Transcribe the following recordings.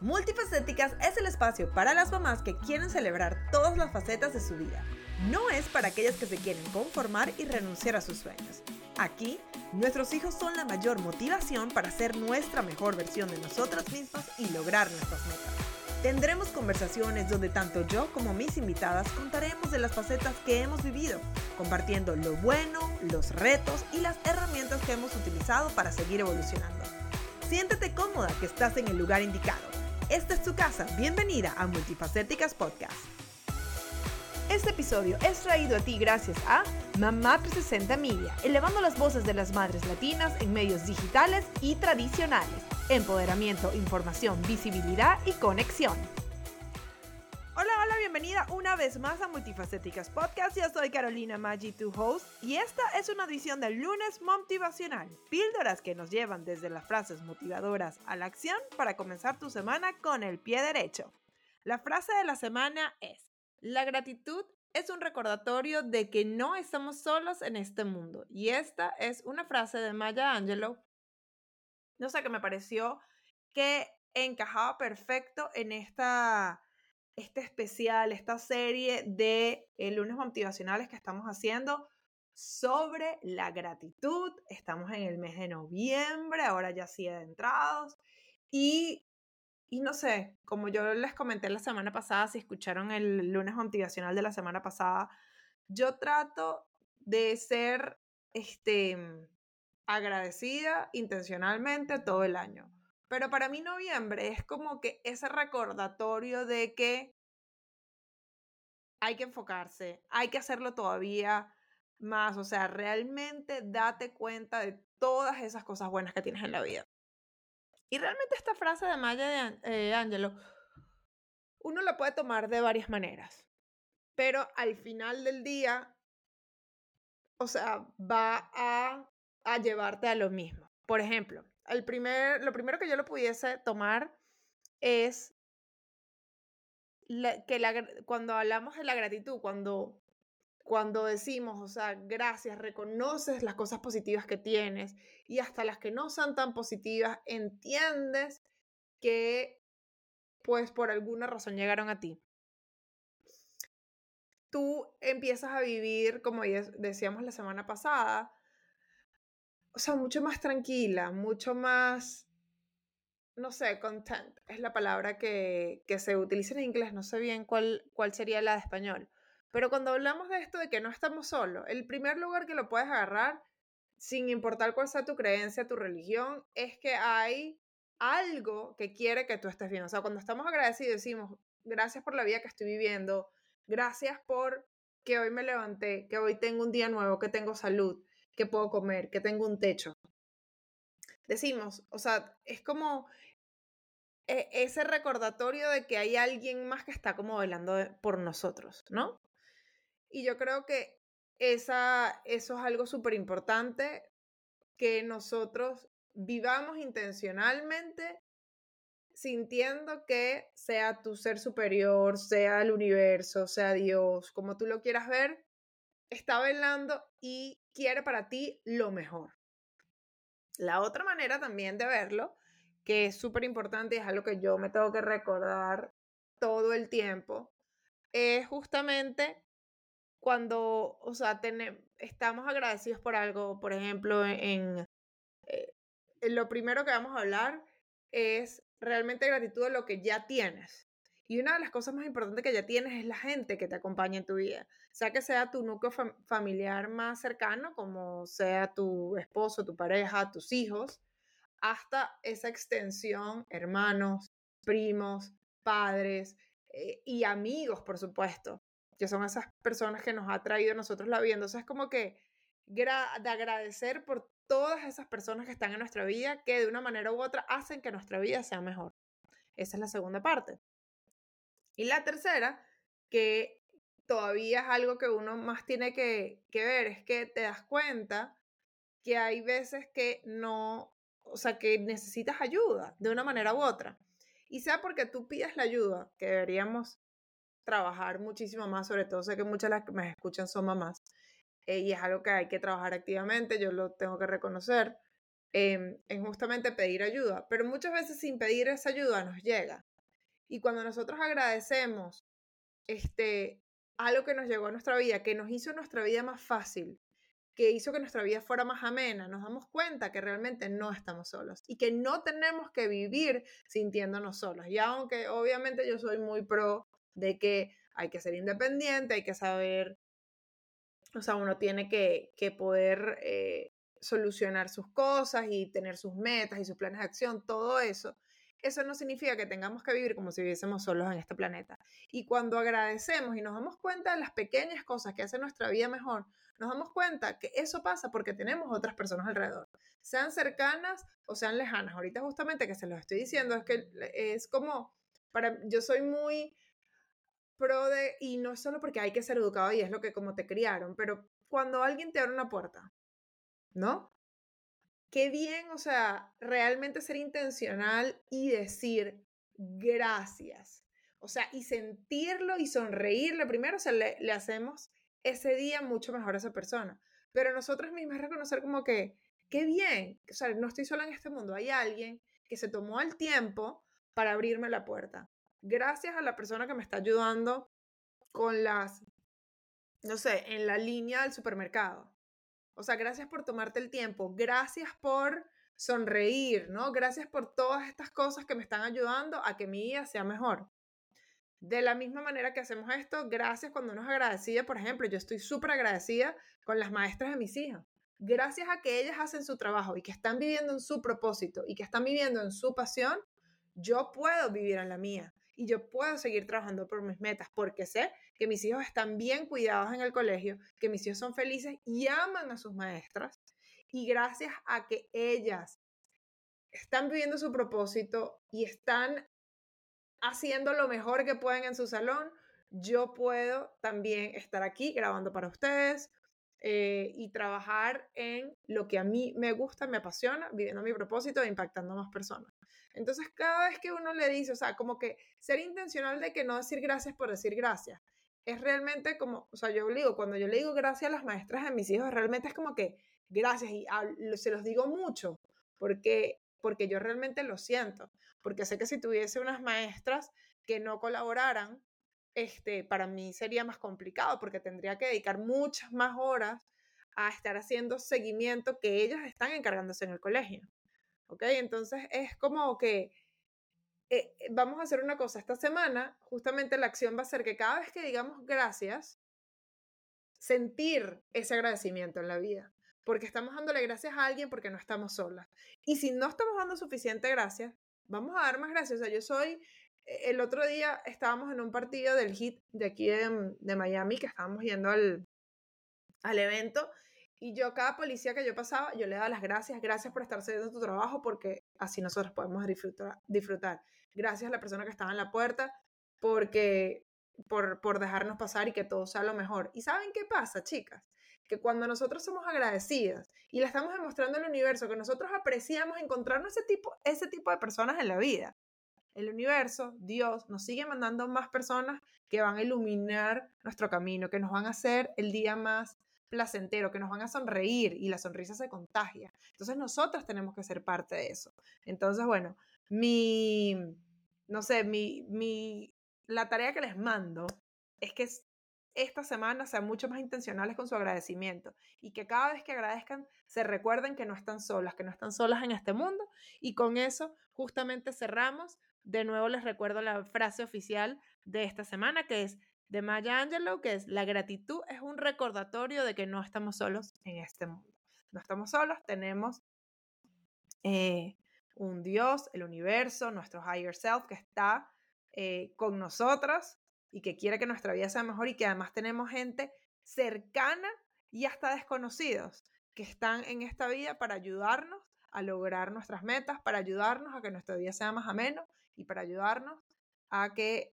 Multifacéticas es el espacio para las mamás que quieren celebrar todas las facetas de su vida. No es para aquellas que se quieren conformar y renunciar a sus sueños. Aquí, nuestros hijos son la mayor motivación para ser nuestra mejor versión de nosotras mismas y lograr nuestras metas. Tendremos conversaciones donde tanto yo como mis invitadas contaremos de las facetas que hemos vivido, compartiendo lo bueno, los retos y las herramientas que hemos utilizado para seguir evolucionando. Siéntete cómoda que estás en el lugar indicado. Esta es tu casa. Bienvenida a Multifacéticas Podcast. Este episodio es traído a ti gracias a Mamá 360 Media, elevando las voces de las madres latinas en medios digitales y tradicionales. Empoderamiento, información, visibilidad y conexión. Hola, hola, bienvenida una vez más a Multifacéticas Podcast. Yo soy Carolina Maggi, tu host, y esta es una edición del lunes motivacional. Píldoras que nos llevan desde las frases motivadoras a la acción para comenzar tu semana con el pie derecho. La frase de la semana es, la gratitud es un recordatorio de que no estamos solos en este mundo. Y esta es una frase de Maya Angelou. No sé, qué me pareció que encajaba perfecto en esta este especial, esta serie de eh, lunes motivacionales que estamos haciendo sobre la gratitud. Estamos en el mes de noviembre, ahora ya sí adentrados. Y, y no sé, como yo les comenté la semana pasada, si escucharon el lunes motivacional de la semana pasada, yo trato de ser este, agradecida intencionalmente todo el año. Pero para mí noviembre es como que ese recordatorio de que hay que enfocarse, hay que hacerlo todavía más, o sea, realmente date cuenta de todas esas cosas buenas que tienes en la vida. Y realmente esta frase de Maya de eh, Angelo, uno la puede tomar de varias maneras, pero al final del día, o sea, va a llevarte a lo mismo. Por ejemplo, el primer, lo primero que yo lo pudiese tomar es que la, cuando hablamos de la gratitud, cuando, cuando decimos, o sea, gracias, reconoces las cosas positivas que tienes y hasta las que no son tan positivas, entiendes que pues por alguna razón llegaron a ti. Tú empiezas a vivir, como decíamos la semana pasada, o sea, mucho más tranquila, mucho más, no sé, content es la palabra que, se utiliza en inglés, no sé bien cuál, cuál sería la de español. Pero cuando hablamos de esto de que no estamos solos, el primer lugar que lo puedes agarrar, sin importar cuál sea tu creencia, tu religión, es que hay algo que quiere que tú estés bien. O sea, cuando estamos agradecidos decimos, gracias por la vida que estoy viviendo, gracias por que hoy me levanté, que hoy tengo un día nuevo, que tengo salud, que puedo comer, que tengo un techo. Decimos, o sea, es como e, ese recordatorio de que hay alguien más que está como velando por nosotros, ¿no? Y yo creo que esa, eso es algo súper importante, que nosotros vivamos intencionalmente sintiendo que sea tu ser superior, sea el universo, sea Dios, como tú lo quieras ver, está velando y quiere para ti lo mejor. La otra manera también de verlo, que es súper importante y es algo que yo me tengo que recordar todo el tiempo, es justamente cuando, o sea, estamos agradecidos por algo, por ejemplo, en, eh, lo primero que vamos a hablar es realmente gratitud de lo que ya tienes. Y una de las cosas más importantes que ya tienes es la gente que te acompaña en tu vida. Sea que sea tu núcleo familiar más cercano, como sea tu esposo, tu pareja, tus hijos, hasta esa extensión, hermanos, primos, padres eh, y amigos, por supuesto, que son esas personas que nos ha traído a nosotros la vida. Entonces es como que de agradecer por todas esas personas que están en nuestra vida, que de una manera u otra hacen que nuestra vida sea mejor. Esa es la segunda parte. Y la tercera, que todavía es algo que uno más tiene que, ver, es que te das cuenta que hay veces que no, o sea, que necesitas ayuda de una manera u otra. Y sea porque tú pides la ayuda, que deberíamos trabajar muchísimo más, sobre todo sé que muchas de las que me escuchan son mamás, eh, y es algo que hay que trabajar activamente, yo lo tengo que reconocer. em, en justamente pedir ayuda, pero muchas veces sin pedir esa ayuda nos llega. Y cuando nosotros agradecemos este, algo que nos llegó a nuestra vida, que nos hizo nuestra vida más fácil, que hizo que nuestra vida fuera más amena, nos damos cuenta que realmente no estamos solos y que no tenemos que vivir sintiéndonos solos. Y aunque obviamente yo soy muy pro de que hay que ser independiente, hay que saber, o sea, uno tiene que, poder eh, solucionar sus cosas y tener sus metas y sus planes de acción, todo eso eso no significa que tengamos que vivir como si viviésemos solos en este planeta. Y cuando agradecemos y nos damos cuenta de las pequeñas cosas que hacen nuestra vida mejor, nos damos cuenta que eso pasa porque tenemos otras personas alrededor, sean cercanas o sean lejanas. Ahorita justamente que se los estoy diciendo es que es como, para, yo soy muy pro de, y no es solo porque hay que ser educado y es lo que como te criaron, pero cuando alguien te abre una puerta, ¿no? Qué bien, o sea, realmente ser intencional y decir gracias. O sea, y sentirlo y sonreírle primero, o sea, le, hacemos ese día mucho mejor a esa persona. Pero nosotros mismos reconocer como que, qué bien, o sea, no estoy sola en este mundo, hay alguien que se tomó el tiempo para abrirme la puerta. Gracias a la persona que me está ayudando con las, no sé, en la línea del supermercado. O sea, gracias por tomarte el tiempo, gracias por sonreír, ¿no? Gracias por todas estas cosas que me están ayudando a que mi vida sea mejor. De la misma manera que hacemos esto, gracias cuando uno es agradecida, por ejemplo, yo estoy súper agradecida con las maestras de mis hijas. Gracias a que ellas hacen su trabajo y que están viviendo en su propósito y que están viviendo en su pasión, yo puedo vivir en la mía y yo puedo seguir trabajando por mis metas porque sé que mis hijos están bien cuidados en el colegio, que mis hijos son felices y aman a sus maestras. Y gracias a que ellas están viviendo su propósito y están haciendo lo mejor que pueden en su salón, yo puedo también estar aquí grabando para ustedes eh, y trabajar en lo que a mí me gusta, me apasiona, viviendo mi propósito e impactando a más personas. Entonces, cada vez que uno le dice, o sea, como que ser intencional de que no decir gracias por decir gracias, es realmente como, o sea, yo digo, cuando yo le digo gracias a las maestras de mis hijos, realmente es como que gracias y se los digo mucho, porque, porque yo realmente lo siento, porque sé que si tuviese unas maestras que no colaboraran, este, para mí sería más complicado, porque tendría que dedicar muchas más horas a estar haciendo seguimiento que ellas están encargándose en el colegio. ¿ok? Entonces es como que eh, eh, vamos a hacer una cosa. Esta semana, justamente la acción va a ser que cada vez que digamos gracias, sentir ese agradecimiento en la vida. Porque estamos dándole gracias a alguien porque no estamos solas. Y si no estamos dando suficiente gracias, vamos a dar más gracias. O sea, yo soy, el otro día estábamos en un partido del HIT de aquí de, de Miami, que estábamos yendo al, al evento, y yo, cada policía que yo pasaba, yo le daba las gracias, gracias por estar haciendo tu trabajo, porque así nosotros podemos disfrutar. disfrutar. Gracias a la persona que estaba en la puerta, porque por, por dejarnos pasar y que todo sea lo mejor. ¿Y saben qué pasa, chicas? Que cuando nosotros somos agradecidas y le estamos demostrando al universo que nosotros apreciamos encontrarnos ese tipo, ese tipo de personas en la vida, el universo, Dios, nos sigue mandando más personas que van a iluminar nuestro camino, que nos van a hacer el día más placentero, que nos van a sonreír y la sonrisa se contagia. Entonces nosotros tenemos que ser parte de eso. Entonces, bueno, mi, no sé, mi, mi, la tarea que les mando es que esta semana sean mucho más intencionales con su agradecimiento y que cada vez que agradezcan se recuerden que no están solas, que no están solas en este mundo y con eso justamente cerramos. De nuevo les recuerdo la frase oficial de esta semana que es de Maya Angelou, que es la gratitud es un recordatorio de que no estamos solos en este mundo. No estamos solos, tenemos eh, un Dios, el universo, nuestro higher self que está eh, con nosotros y que quiere que nuestra vida sea mejor y que además tenemos gente cercana y hasta desconocidos que están en esta vida para ayudarnos a lograr nuestras metas, para ayudarnos a que nuestra vida sea más ameno y para ayudarnos a que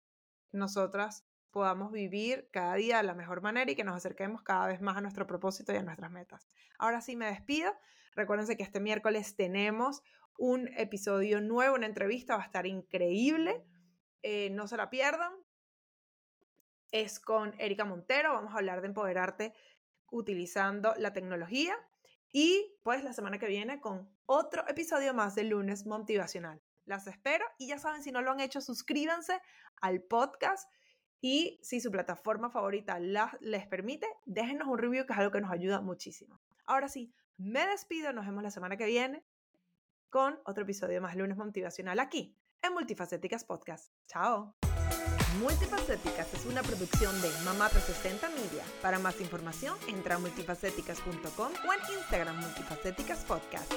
nosotras podamos vivir cada día de la mejor manera y que nos acerquemos cada vez más a nuestro propósito y a nuestras metas. Ahora sí me despido. Recuérdense que este miércoles tenemos un episodio nuevo, una entrevista, va a estar increíble. Eh, no se la pierdan. Es con Erika Montero. Vamos a hablar de empoderarte utilizando la tecnología. Y pues la semana que viene con otro episodio más de lunes motivacional. Las espero y ya saben, si no lo han hecho, suscríbanse al podcast y si su plataforma favorita les permite, déjenos un review que es algo que nos ayuda muchísimo. Ahora sí, me despido, nos vemos la semana que viene con otro episodio más lunes motivacional aquí en Multifacéticas Podcast. Chao. Multifacéticas es una producción de Mamá 360 Media. Para más información, entra a multifacéticas.com o en Instagram Multifacéticas Podcast.